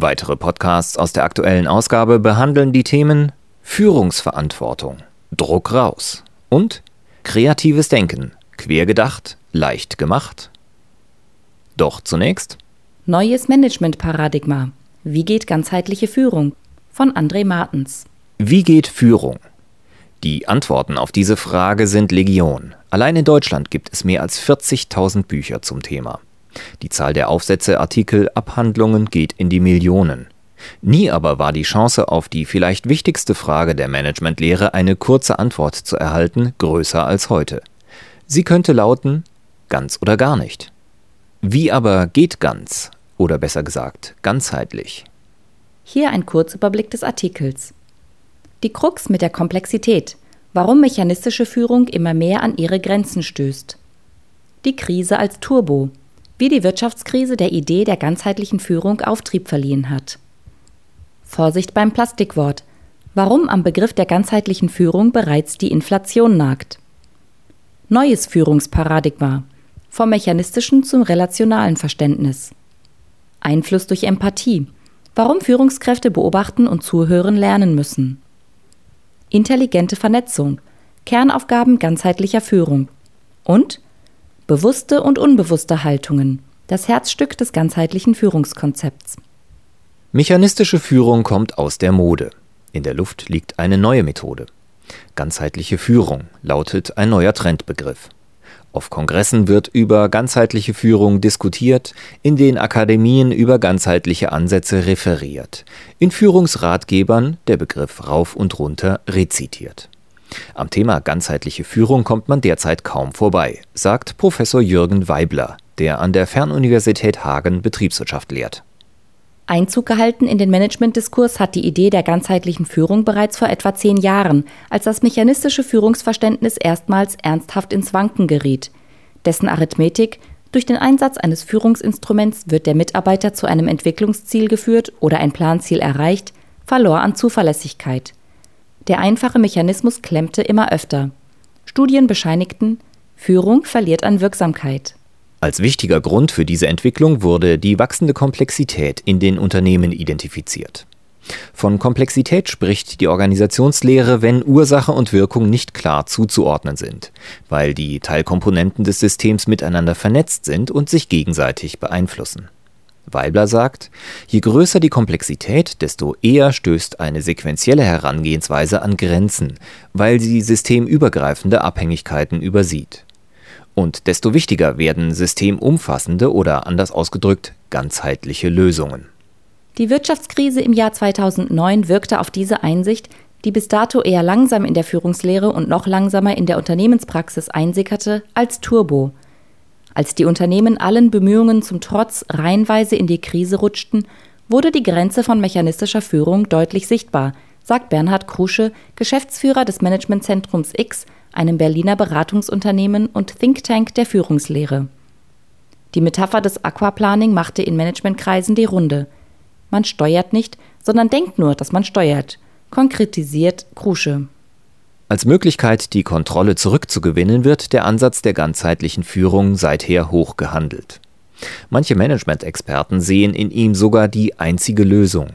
Weitere Podcasts aus der aktuellen Ausgabe behandeln die Themen Führungsverantwortung, Druck raus und kreatives Denken, quergedacht, leicht gemacht. Doch zunächst Neues Managementparadigma. Wie geht ganzheitliche Führung? Von André Martens. Wie geht Führung? Die Antworten auf diese Frage sind Legion. Allein in Deutschland gibt es mehr als 40.000 Bücher zum Thema. Die Zahl der Aufsätze, Artikel, Abhandlungen geht in die Millionen. Nie aber war die Chance auf die vielleicht wichtigste Frage der Managementlehre, eine kurze Antwort zu erhalten, größer als heute. Sie könnte lauten ganz oder gar nicht. Wie aber geht ganz, oder besser gesagt, ganzheitlich? Hier ein Kurzüberblick des Artikels. Die Krux mit der Komplexität, warum mechanistische Führung immer mehr an ihre Grenzen stößt. Die Krise als Turbo, wie die Wirtschaftskrise der Idee der ganzheitlichen Führung Auftrieb verliehen hat. Vorsicht beim Plastikwort. Warum am Begriff der ganzheitlichen Führung bereits die Inflation nagt. Neues Führungsparadigma. Vom mechanistischen zum relationalen Verständnis. Einfluss durch Empathie. Warum Führungskräfte beobachten und zuhören lernen müssen. Intelligente Vernetzung. Kernaufgaben ganzheitlicher Führung. Und Bewusste und unbewusste Haltungen, das Herzstück des ganzheitlichen Führungskonzepts. Mechanistische Führung kommt aus der Mode. In der Luft liegt eine neue Methode. Ganzheitliche Führung lautet ein neuer Trendbegriff. Auf Kongressen wird über ganzheitliche Führung diskutiert, in den Akademien über ganzheitliche Ansätze referiert, in Führungsratgebern der Begriff rauf und runter rezitiert. Am Thema ganzheitliche Führung kommt man derzeit kaum vorbei, sagt Professor Jürgen Weibler, der an der Fernuniversität Hagen Betriebswirtschaft lehrt. Einzug gehalten in den Managementdiskurs hat die Idee der ganzheitlichen Führung bereits vor etwa zehn Jahren, als das mechanistische Führungsverständnis erstmals ernsthaft ins Wanken geriet. Dessen Arithmetik durch den Einsatz eines Führungsinstruments wird der Mitarbeiter zu einem Entwicklungsziel geführt oder ein Planziel erreicht, verlor an Zuverlässigkeit. Der einfache Mechanismus klemmte immer öfter. Studien bescheinigten, Führung verliert an Wirksamkeit. Als wichtiger Grund für diese Entwicklung wurde die wachsende Komplexität in den Unternehmen identifiziert. Von Komplexität spricht die Organisationslehre, wenn Ursache und Wirkung nicht klar zuzuordnen sind, weil die Teilkomponenten des Systems miteinander vernetzt sind und sich gegenseitig beeinflussen. Weibler sagt, je größer die Komplexität, desto eher stößt eine sequentielle Herangehensweise an Grenzen, weil sie systemübergreifende Abhängigkeiten übersieht. Und desto wichtiger werden systemumfassende oder anders ausgedrückt ganzheitliche Lösungen. Die Wirtschaftskrise im Jahr 2009 wirkte auf diese Einsicht, die bis dato eher langsam in der Führungslehre und noch langsamer in der Unternehmenspraxis einsickerte, als Turbo – als die Unternehmen allen Bemühungen zum Trotz reihenweise in die Krise rutschten, wurde die Grenze von mechanistischer Führung deutlich sichtbar, sagt Bernhard Krusche, Geschäftsführer des Managementzentrums X, einem Berliner Beratungsunternehmen und Think Tank der Führungslehre. Die Metapher des Aquaplaning machte in Managementkreisen die Runde. Man steuert nicht, sondern denkt nur, dass man steuert, konkretisiert Krusche. Als Möglichkeit, die Kontrolle zurückzugewinnen, wird der Ansatz der ganzheitlichen Führung seither hoch gehandelt. Manche Management-Experten sehen in ihm sogar die einzige Lösung.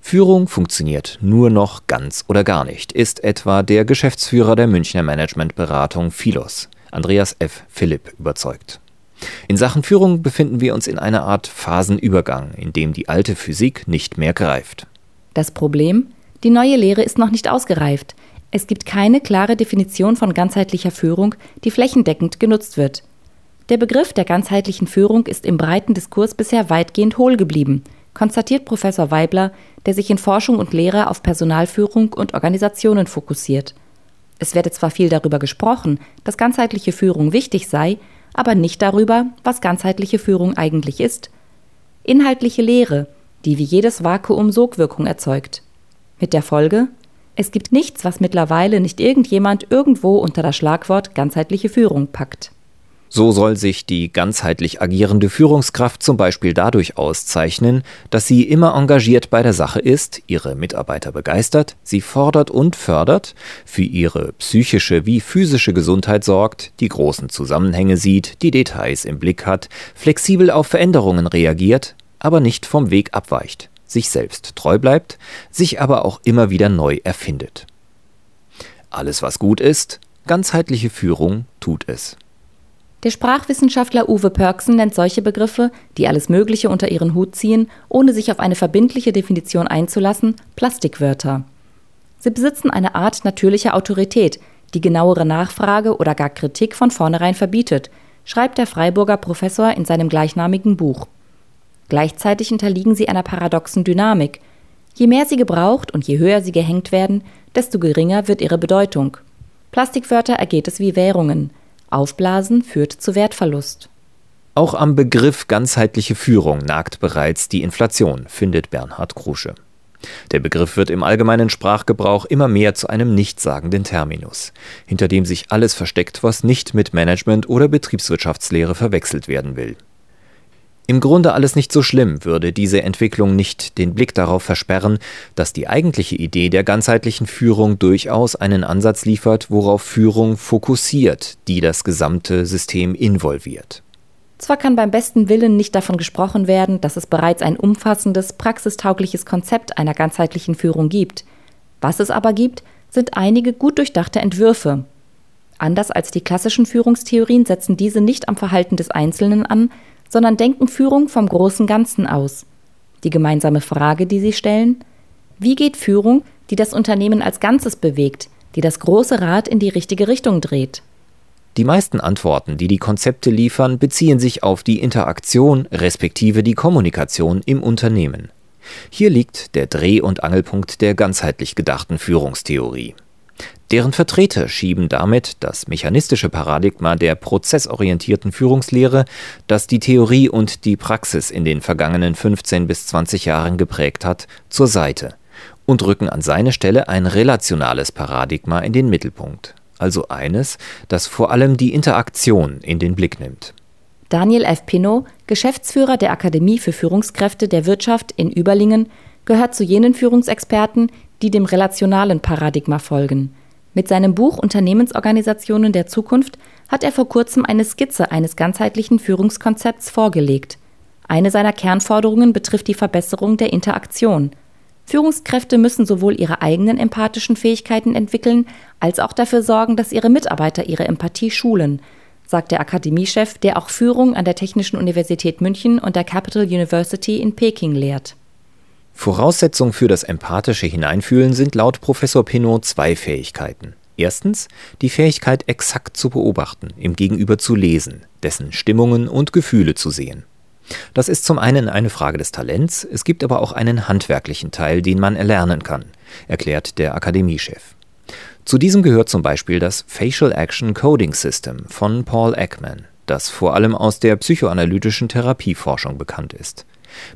Führung funktioniert nur noch ganz oder gar nicht, ist etwa der Geschäftsführer der Münchner Managementberatung Philos, Andreas F. Philipp, überzeugt. In Sachen Führung befinden wir uns in einer Art Phasenübergang, in dem die alte Physik nicht mehr greift. Das Problem? Die neue Lehre ist noch nicht ausgereift. Es gibt keine klare Definition von ganzheitlicher Führung, die flächendeckend genutzt wird. Der Begriff der ganzheitlichen Führung ist im breiten Diskurs bisher weitgehend hohl geblieben, konstatiert Professor Weibler, der sich in Forschung und Lehre auf Personalführung und Organisationen fokussiert. Es werde zwar viel darüber gesprochen, dass ganzheitliche Führung wichtig sei, aber nicht darüber, was ganzheitliche Führung eigentlich ist. Inhaltliche Lehre, die wie jedes Vakuum Sogwirkung erzeugt. Mit der Folge, es gibt nichts, was mittlerweile nicht irgendjemand irgendwo unter das Schlagwort ganzheitliche Führung packt. So soll sich die ganzheitlich agierende Führungskraft zum Beispiel dadurch auszeichnen, dass sie immer engagiert bei der Sache ist, ihre Mitarbeiter begeistert, sie fordert und fördert, für ihre psychische wie physische Gesundheit sorgt, die großen Zusammenhänge sieht, die Details im Blick hat, flexibel auf Veränderungen reagiert, aber nicht vom Weg abweicht, sich selbst treu bleibt, sich aber auch immer wieder neu erfindet. Alles, was gut ist, ganzheitliche Führung tut es. Der Sprachwissenschaftler Uwe Pörksen nennt solche Begriffe, die alles Mögliche unter ihren Hut ziehen, ohne sich auf eine verbindliche Definition einzulassen, Plastikwörter. Sie besitzen eine Art natürlicher Autorität, die genauere Nachfrage oder gar Kritik von vornherein verbietet, schreibt der Freiburger Professor in seinem gleichnamigen Buch. Gleichzeitig unterliegen sie einer paradoxen Dynamik. Je mehr sie gebraucht und je höher sie gehängt werden, desto geringer wird ihre Bedeutung. Plastikwörter ergeht es wie Währungen. Aufblasen führt zu Wertverlust. Auch am Begriff ganzheitliche Führung nagt bereits die Inflation, findet Bernhard Krusche. Der Begriff wird im allgemeinen Sprachgebrauch immer mehr zu einem nichtssagenden Terminus, hinter dem sich alles versteckt, was nicht mit Management oder Betriebswirtschaftslehre verwechselt werden will. Im Grunde alles nicht so schlimm, würde diese Entwicklung nicht den Blick darauf versperren, dass die eigentliche Idee der ganzheitlichen Führung durchaus einen Ansatz liefert, worauf Führung fokussiert, die das gesamte System involviert. Zwar kann beim besten Willen nicht davon gesprochen werden, dass es bereits ein umfassendes, praxistaugliches Konzept einer ganzheitlichen Führung gibt. Was es aber gibt, sind einige gut durchdachte Entwürfe. Anders als die klassischen Führungstheorien setzen diese nicht am Verhalten des Einzelnen an, sondern denken Führung vom großen Ganzen aus. Die gemeinsame Frage, die sie stellen, wie geht Führung, die das Unternehmen als Ganzes bewegt, die das große Rad in die richtige Richtung dreht? Die meisten Antworten, die die Konzepte liefern, beziehen sich auf die Interaktion respektive die Kommunikation im Unternehmen. Hier liegt der Dreh- und Angelpunkt der ganzheitlich gedachten Führungstheorie. Deren Vertreter schieben damit das mechanistische Paradigma der prozessorientierten Führungslehre, das die Theorie und die Praxis in den vergangenen 15 bis 20 Jahren geprägt hat, zur Seite und rücken an seine Stelle ein relationales Paradigma in den Mittelpunkt, also eines, das vor allem die Interaktion in den Blick nimmt. Daniel F. Pinot, Geschäftsführer der Akademie für Führungskräfte der Wirtschaft in Überlingen, gehört zu jenen Führungsexperten, die dem relationalen Paradigma folgen. Mit seinem Buch Unternehmensorganisationen der Zukunft hat er vor kurzem eine Skizze eines ganzheitlichen Führungskonzepts vorgelegt. Eine seiner Kernforderungen betrifft die Verbesserung der Interaktion. Führungskräfte müssen sowohl ihre eigenen empathischen Fähigkeiten entwickeln, als auch dafür sorgen, dass ihre Mitarbeiter ihre Empathie schulen, sagt der Akademiechef, der auch Führung an der Technischen Universität München und der Capital University in Peking lehrt. Voraussetzung für das empathische Hineinfühlen sind laut Professor Pinot zwei Fähigkeiten. Erstens die Fähigkeit, exakt zu beobachten, im Gegenüber zu lesen, dessen Stimmungen und Gefühle zu sehen. Das ist zum einen eine Frage des Talents, es gibt aber auch einen handwerklichen Teil, den man erlernen kann, erklärt der Akademiechef. Zu diesem gehört zum Beispiel das Facial Action Coding System von Paul Ekman, das vor allem aus der psychoanalytischen Therapieforschung bekannt ist.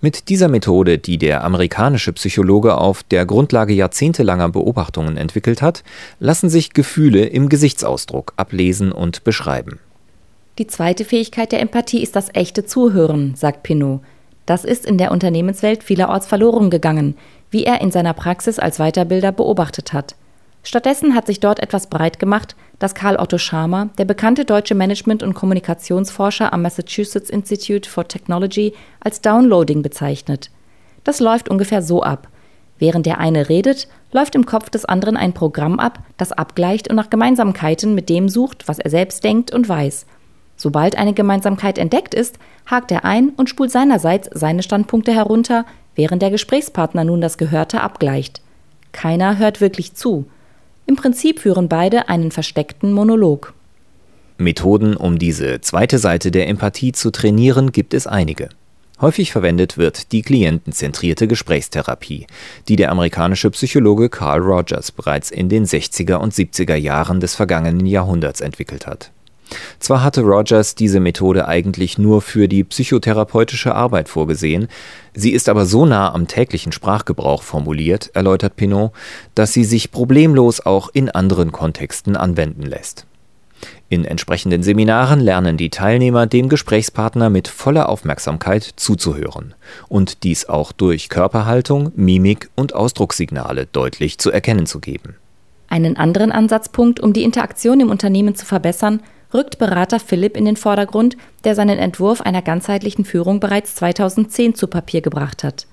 Mit dieser Methode, die der amerikanische Psychologe auf der Grundlage jahrzehntelanger Beobachtungen entwickelt hat, lassen sich Gefühle im Gesichtsausdruck ablesen und beschreiben. Die zweite Fähigkeit der Empathie ist das echte Zuhören, sagt Pinot. Das ist in der Unternehmenswelt vielerorts verloren gegangen, wie er in seiner Praxis als Weiterbilder beobachtet hat. Stattdessen hat sich dort etwas breit gemacht, das Karl Otto Schama, der bekannte deutsche Management- und Kommunikationsforscher am Massachusetts Institute for Technology, als Downloading bezeichnet. Das läuft ungefähr so ab. Während der eine redet, läuft im Kopf des anderen ein Programm ab, das abgleicht und nach Gemeinsamkeiten mit dem sucht, was er selbst denkt und weiß. Sobald eine Gemeinsamkeit entdeckt ist, hakt er ein und spult seinerseits seine Standpunkte herunter, während der Gesprächspartner nun das Gehörte abgleicht. Keiner hört wirklich zu. Im Prinzip führen beide einen versteckten Monolog. Methoden, um diese zweite Seite der Empathie zu trainieren, gibt es einige. Häufig verwendet wird die klientenzentrierte Gesprächstherapie, die der amerikanische Psychologe Carl Rogers bereits in den 60er und 70er Jahren des vergangenen Jahrhunderts entwickelt hat. Zwar hatte Rogers diese Methode eigentlich nur für die psychotherapeutische Arbeit vorgesehen, sie ist aber so nah am täglichen Sprachgebrauch formuliert, erläutert Pinot, dass sie sich problemlos auch in anderen Kontexten anwenden lässt. In entsprechenden Seminaren lernen die Teilnehmer dem Gesprächspartner mit voller Aufmerksamkeit zuzuhören und dies auch durch Körperhaltung, Mimik und Ausdruckssignale deutlich zu erkennen zu geben. Einen anderen Ansatzpunkt, um die Interaktion im Unternehmen zu verbessern, rückt Berater Philipp in den Vordergrund, der seinen Entwurf einer ganzheitlichen Führung bereits 2010 zu Papier gebracht hat.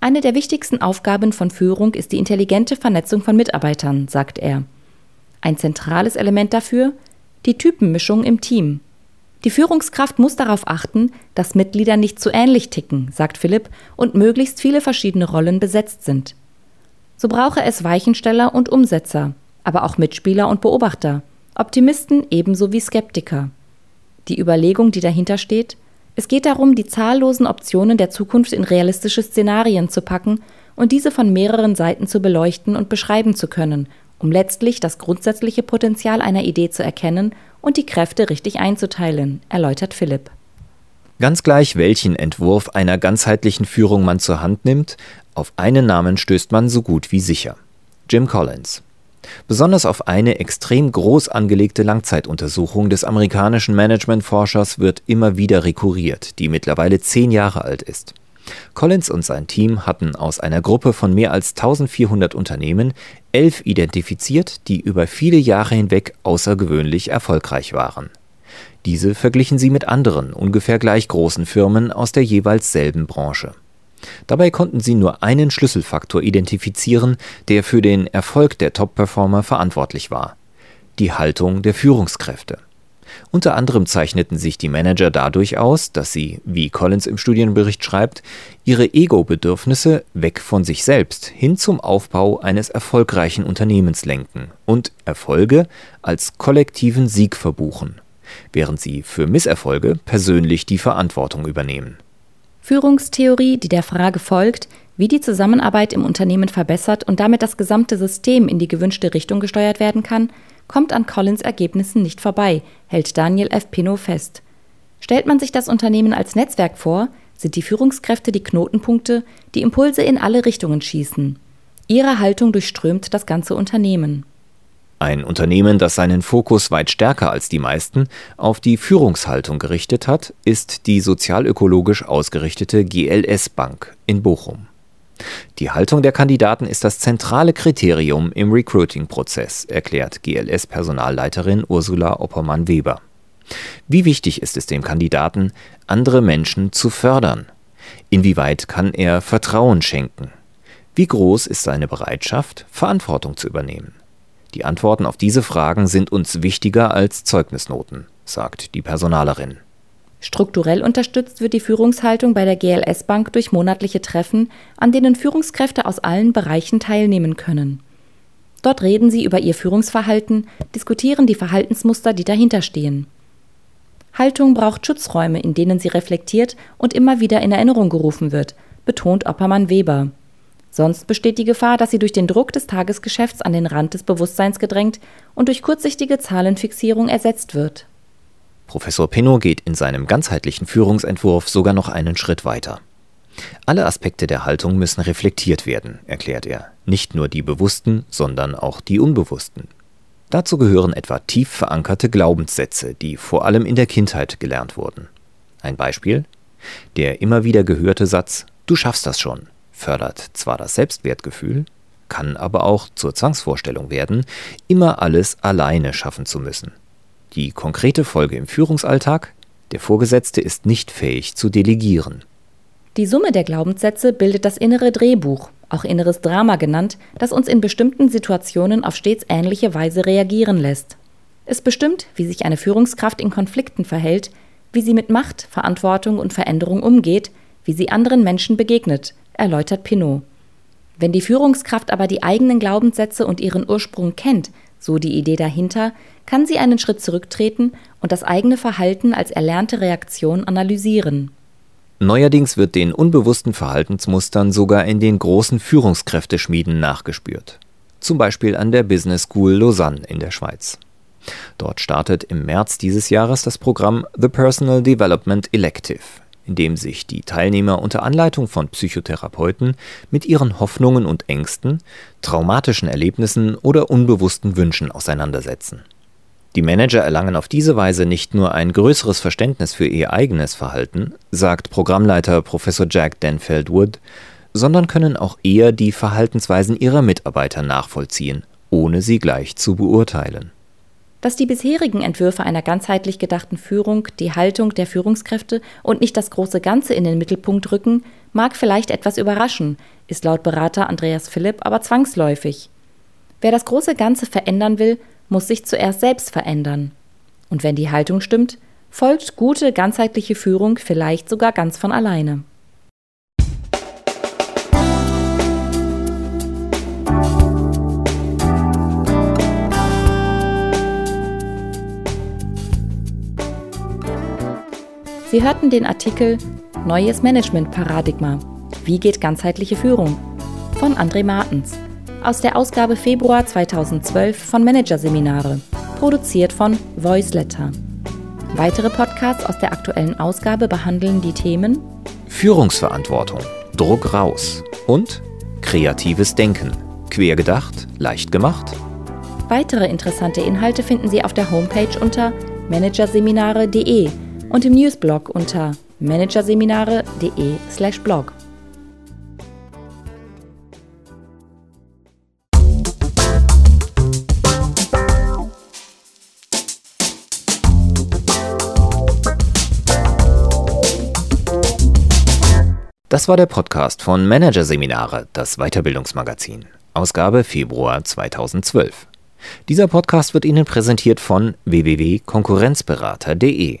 Eine der wichtigsten Aufgaben von Führung ist die intelligente Vernetzung von Mitarbeitern, sagt er. Ein zentrales Element dafür die Typenmischung im Team. Die Führungskraft muss darauf achten, dass Mitglieder nicht zu ähnlich ticken, sagt Philipp, und möglichst viele verschiedene Rollen besetzt sind. So brauche es Weichensteller und Umsetzer, aber auch Mitspieler und Beobachter, Optimisten ebenso wie Skeptiker. Die Überlegung, die dahinter steht, es geht darum, die zahllosen Optionen der Zukunft in realistische Szenarien zu packen und diese von mehreren Seiten zu beleuchten und beschreiben zu können, um letztlich das grundsätzliche Potenzial einer Idee zu erkennen und die Kräfte richtig einzuteilen, erläutert Philipp. Ganz gleich, welchen Entwurf einer ganzheitlichen Führung man zur Hand nimmt, auf einen Namen stößt man so gut wie sicher. Jim Collins. Besonders auf eine extrem groß angelegte Langzeituntersuchung des amerikanischen Managementforschers wird immer wieder rekurriert, die mittlerweile zehn Jahre alt ist. Collins und sein Team hatten aus einer Gruppe von mehr als 1400 Unternehmen elf identifiziert, die über viele Jahre hinweg außergewöhnlich erfolgreich waren. Diese verglichen sie mit anderen, ungefähr gleich großen Firmen aus der jeweils selben Branche. Dabei konnten sie nur einen Schlüsselfaktor identifizieren, der für den Erfolg der Top-Performer verantwortlich war: die Haltung der Führungskräfte. Unter anderem zeichneten sich die Manager dadurch aus, dass sie, wie Collins im Studienbericht schreibt, ihre Ego-Bedürfnisse weg von sich selbst hin zum Aufbau eines erfolgreichen Unternehmens lenken und Erfolge als kollektiven Sieg verbuchen, während sie für Misserfolge persönlich die Verantwortung übernehmen. Führungstheorie, die der Frage folgt, wie die Zusammenarbeit im Unternehmen verbessert und damit das gesamte System in die gewünschte Richtung gesteuert werden kann, kommt an Collins Ergebnissen nicht vorbei, hält Daniel F. Pinot fest. Stellt man sich das Unternehmen als Netzwerk vor, sind die Führungskräfte die Knotenpunkte, die Impulse in alle Richtungen schießen. Ihre Haltung durchströmt das ganze Unternehmen. Ein Unternehmen, das seinen Fokus weit stärker als die meisten auf die Führungshaltung gerichtet hat, ist die sozialökologisch ausgerichtete GLS Bank in Bochum. Die Haltung der Kandidaten ist das zentrale Kriterium im Recruiting-Prozess, erklärt GLS-Personalleiterin Ursula Oppermann-Weber. Wie wichtig ist es dem Kandidaten, andere Menschen zu fördern? Inwieweit kann er Vertrauen schenken? Wie groß ist seine Bereitschaft, Verantwortung zu übernehmen? Die Antworten auf diese Fragen sind uns wichtiger als Zeugnisnoten, sagt die Personalerin. Strukturell unterstützt wird die Führungshaltung bei der GLS Bank durch monatliche Treffen, an denen Führungskräfte aus allen Bereichen teilnehmen können. Dort reden sie über ihr Führungsverhalten, diskutieren die Verhaltensmuster, die dahinter stehen. Haltung braucht Schutzräume, in denen sie reflektiert und immer wieder in Erinnerung gerufen wird, betont Oppermann Weber. Sonst besteht die Gefahr, dass sie durch den Druck des Tagesgeschäfts an den Rand des Bewusstseins gedrängt und durch kurzsichtige Zahlenfixierung ersetzt wird. Professor Pinot geht in seinem ganzheitlichen Führungsentwurf sogar noch einen Schritt weiter. Alle Aspekte der Haltung müssen reflektiert werden, erklärt er, nicht nur die bewussten, sondern auch die unbewussten. Dazu gehören etwa tief verankerte Glaubenssätze, die vor allem in der Kindheit gelernt wurden. Ein Beispiel? Der immer wieder gehörte Satz Du schaffst das schon fördert zwar das Selbstwertgefühl, kann aber auch zur Zwangsvorstellung werden, immer alles alleine schaffen zu müssen. Die konkrete Folge im Führungsalltag? Der Vorgesetzte ist nicht fähig zu delegieren. Die Summe der Glaubenssätze bildet das innere Drehbuch, auch inneres Drama genannt, das uns in bestimmten Situationen auf stets ähnliche Weise reagieren lässt. Es bestimmt, wie sich eine Führungskraft in Konflikten verhält, wie sie mit Macht, Verantwortung und Veränderung umgeht, wie sie anderen Menschen begegnet, erläutert Pinot. Wenn die Führungskraft aber die eigenen Glaubenssätze und ihren Ursprung kennt, so die Idee dahinter, kann sie einen Schritt zurücktreten und das eigene Verhalten als erlernte Reaktion analysieren. Neuerdings wird den unbewussten Verhaltensmustern sogar in den großen Führungskräfteschmieden nachgespürt. Zum Beispiel an der Business School Lausanne in der Schweiz. Dort startet im März dieses Jahres das Programm The Personal Development Elective, in dem sich die Teilnehmer unter Anleitung von Psychotherapeuten mit ihren Hoffnungen und Ängsten, traumatischen Erlebnissen oder unbewussten Wünschen auseinandersetzen. Die Manager erlangen auf diese Weise nicht nur ein größeres Verständnis für ihr eigenes Verhalten, sagt Programmleiter Professor Jack Denfeld Wood, sondern können auch eher die Verhaltensweisen ihrer Mitarbeiter nachvollziehen, ohne sie gleich zu beurteilen. Dass die bisherigen Entwürfe einer ganzheitlich gedachten Führung die Haltung der Führungskräfte und nicht das große Ganze in den Mittelpunkt rücken, mag vielleicht etwas überraschen, ist laut Berater Andreas Philipp aber zwangsläufig. Wer das große Ganze verändern will, muss sich zuerst selbst verändern. Und wenn die Haltung stimmt, folgt gute ganzheitliche Führung vielleicht sogar ganz von alleine. Sie hörten den Artikel Neues Management-Paradigma. Wie geht ganzheitliche Führung? von André Martens aus der Ausgabe Februar 2012 von Managerseminare, produziert von Voiceletter. Weitere Podcasts aus der aktuellen Ausgabe behandeln die Themen Führungsverantwortung, Druck raus und kreatives Denken. Quergedacht, leicht gemacht. Weitere interessante Inhalte finden Sie auf der Homepage unter managerseminare.de und im Newsblog unter managerseminare.de/blog. Das war der Podcast von Managerseminare, das Weiterbildungsmagazin, Ausgabe Februar 2012. Dieser Podcast wird Ihnen präsentiert von www.konkurrenzberater.de.